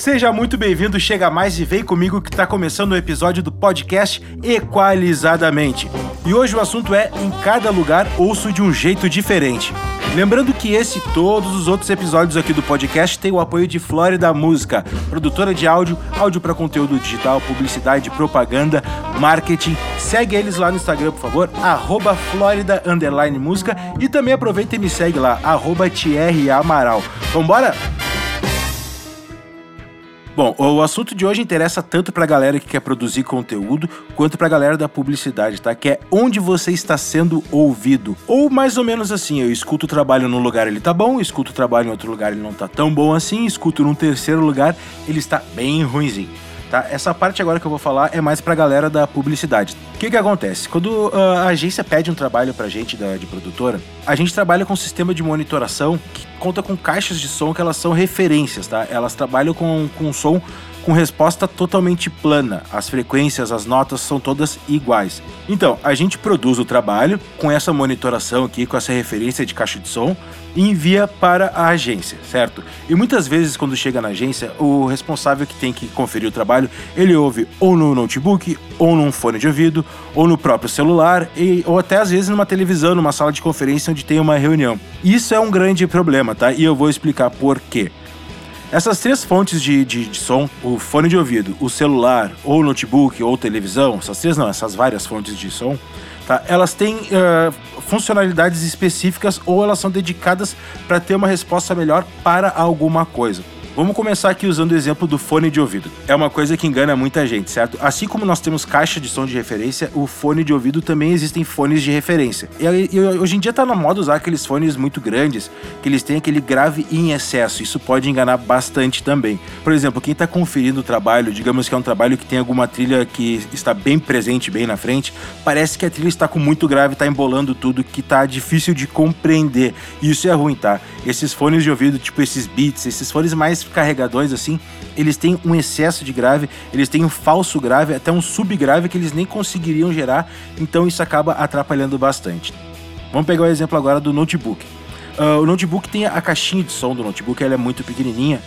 Seja muito bem-vindo, chega mais e vem comigo que tá começando o episódio do podcast Equalizadamente. E hoje o assunto é Em cada lugar ouço de um jeito diferente. Lembrando que esse e todos os outros episódios aqui do podcast têm o apoio de Flórida Música, produtora de áudio, áudio para conteúdo digital, publicidade, propaganda, marketing. Segue eles lá no Instagram, por favor, arroba Flórida Música e também aproveita e me segue lá, arroba Thierry Amaral. Vambora? Bom, o assunto de hoje interessa tanto pra galera que quer produzir conteúdo, quanto pra galera da publicidade, tá? Que é onde você está sendo ouvido. Ou mais ou menos assim, eu escuto o trabalho num lugar ele tá bom, escuto o trabalho em outro lugar ele não tá tão bom assim, escuto num terceiro lugar ele está bem ruimzinho. Tá? Essa parte agora que eu vou falar é mais pra galera da publicidade. O que que acontece? Quando uh, a agência pede um trabalho pra gente da, de produtora, a gente trabalha com um sistema de monitoração que conta com caixas de som que elas são referências, tá? Elas trabalham com, com som com resposta totalmente plana. As frequências, as notas são todas iguais. Então, a gente produz o trabalho com essa monitoração aqui, com essa referência de caixa de som e envia para a agência, certo? E muitas vezes quando chega na agência, o responsável que tem que conferir o trabalho, ele ouve ou no notebook, ou num fone de ouvido, ou no próprio celular, e, ou até às vezes numa televisão, numa sala de conferência onde tem uma reunião. Isso é um grande problema, tá? E eu vou explicar por quê. Essas três fontes de, de, de, som, o fone de ouvido, o celular, ou notebook, ou televisão, essas três não, essas várias fontes de som, tá? elas têm uh, funcionalidades específicas ou elas são dedicadas para ter uma resposta melhor para alguma coisa. Vamos começar aqui usando o exemplo do fone de ouvido. É uma coisa que engana muita gente, certo? Assim como nós temos caixa de som de referência, o fone de ouvido também existem fones de referência. E, e hoje em dia tá na moda usar aqueles fones muito grandes, que eles têm aquele grave em excesso. Isso pode enganar bastante também. Por exemplo, quem tá conferindo o trabalho, digamos que é um trabalho que tem alguma trilha que está bem presente, bem na frente, parece que a trilha está com muito grave, tá embolando tudo, que tá difícil de compreender. E isso é ruim, tá? Esses fones de ouvido, tipo esses beats, esses fones mais carregadores assim, eles têm um excesso de grave, eles têm um falso grave, até um subgrave que eles nem conseguiriam gerar, então isso acaba atrapalhando bastante. Vamos pegar o exemplo agora do notebook. Uh, o notebook tem a caixinha de som do notebook, ela é muito pequenininha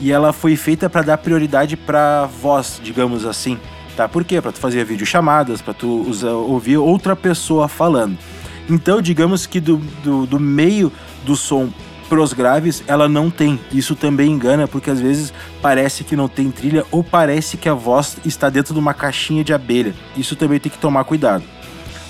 e ela foi feita para dar prioridade para voz, digamos assim. Tá? Por quê? Para tu fazer videochamadas, para tu usar, ouvir outra pessoa falando. Então, digamos que do, do, do meio do som pros graves, ela não tem. Isso também engana, porque às vezes parece que não tem trilha ou parece que a voz está dentro de uma caixinha de abelha. Isso também tem que tomar cuidado.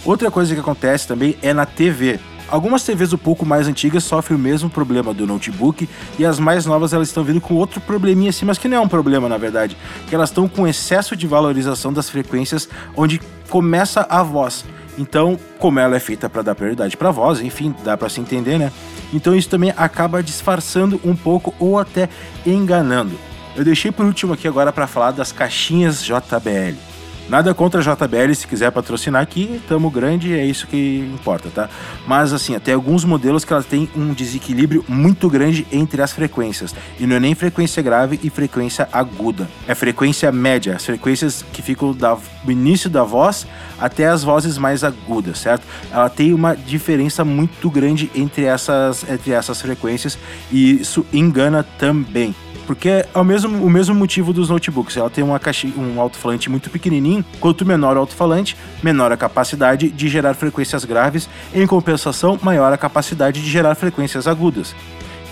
Outra coisa que acontece também é na TV. Algumas TVs um pouco mais antigas sofrem o mesmo problema do notebook e as mais novas elas estão vindo com outro probleminha assim, mas que não é um problema na verdade, que elas estão com excesso de valorização das frequências onde começa a voz. Então, como ela é feita para dar prioridade para voz, enfim, dá para se entender, né? Então isso também acaba disfarçando um pouco ou até enganando. Eu deixei por último aqui agora para falar das caixinhas JBL. Nada contra a JBL, se quiser patrocinar aqui, tamo grande, é isso que importa, tá? Mas assim, tem alguns modelos que elas têm um desequilíbrio muito grande entre as frequências. E não é nem frequência grave e frequência aguda. É frequência média, as frequências que ficam do início da voz até as vozes mais agudas, certo? Ela tem uma diferença muito grande entre essas, entre essas frequências e isso engana também. Porque é o mesmo, o mesmo motivo dos notebooks. Ela tem uma caixa, um alto-falante muito pequenininho. Quanto menor o alto-falante, menor a capacidade de gerar frequências graves. Em compensação, maior a capacidade de gerar frequências agudas.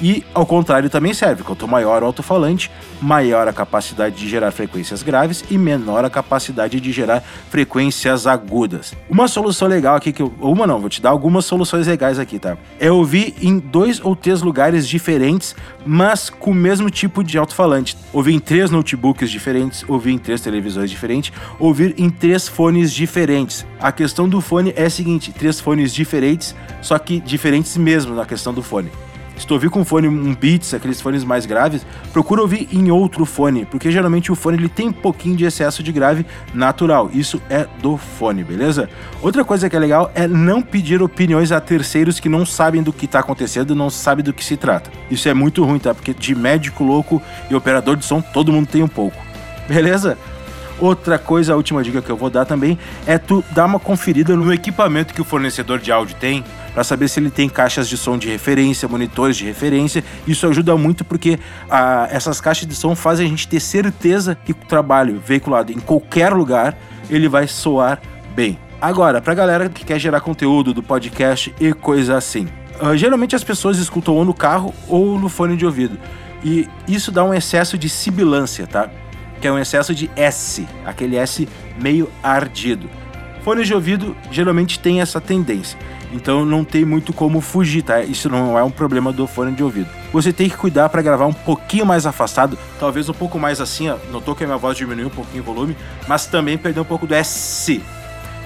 E ao contrário também serve. Quanto maior o alto-falante, maior a capacidade de gerar frequências graves e menor a capacidade de gerar frequências agudas. Uma solução legal aqui que eu, uma não, vou te dar algumas soluções legais aqui, tá? É ouvir em dois ou três lugares diferentes, mas com o mesmo tipo de alto-falante. Ouvir em três notebooks diferentes, ouvir em três televisões diferentes, ouvir em três fones diferentes. A questão do fone é a seguinte: três fones diferentes, só que diferentes mesmo na questão do fone. Se tu ouvir com fone um Beats, aqueles fones mais graves, procura ouvir em outro fone, porque geralmente o fone ele tem um pouquinho de excesso de grave natural. Isso é do fone, beleza? Outra coisa que é legal é não pedir opiniões a terceiros que não sabem do que está acontecendo, não sabem do que se trata. Isso é muito ruim, tá? Porque de médico louco e operador de som todo mundo tem um pouco. Beleza? Outra coisa, a última dica que eu vou dar também é tu dar uma conferida no equipamento que o fornecedor de áudio tem para saber se ele tem caixas de som de referência, monitores de referência. Isso ajuda muito porque ah, essas caixas de som fazem a gente ter certeza que o trabalho veiculado em qualquer lugar ele vai soar bem. Agora, pra galera que quer gerar conteúdo do podcast e coisa assim. Uh, geralmente as pessoas escutam ou no carro ou no fone de ouvido. E isso dá um excesso de sibilância, tá? Que é um excesso de S, aquele S meio ardido. Fones de ouvido geralmente tem essa tendência. Então não tem muito como fugir, tá? Isso não é um problema do fone de ouvido. Você tem que cuidar para gravar um pouquinho mais afastado, talvez um pouco mais assim, ó. Notou que a minha voz diminuiu um pouquinho o volume, mas também perder um pouco do S.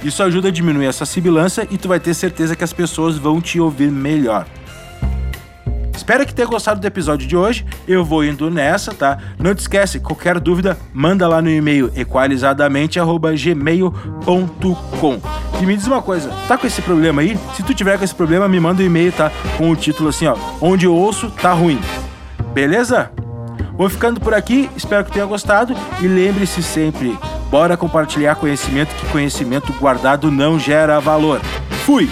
Isso ajuda a diminuir essa sibilância e tu vai ter certeza que as pessoas vão te ouvir melhor. Espero que tenha gostado do episódio de hoje. Eu vou indo nessa, tá? Não te esquece, qualquer dúvida, manda lá no e-mail equalizadamente@gmail.com. E me diz uma coisa, tá com esse problema aí? Se tu tiver com esse problema, me manda um e-mail, tá? Com o título assim, ó, onde eu ouço tá ruim. Beleza? Vou ficando por aqui, espero que tenha gostado e lembre-se sempre, bora compartilhar conhecimento, que conhecimento guardado não gera valor. Fui!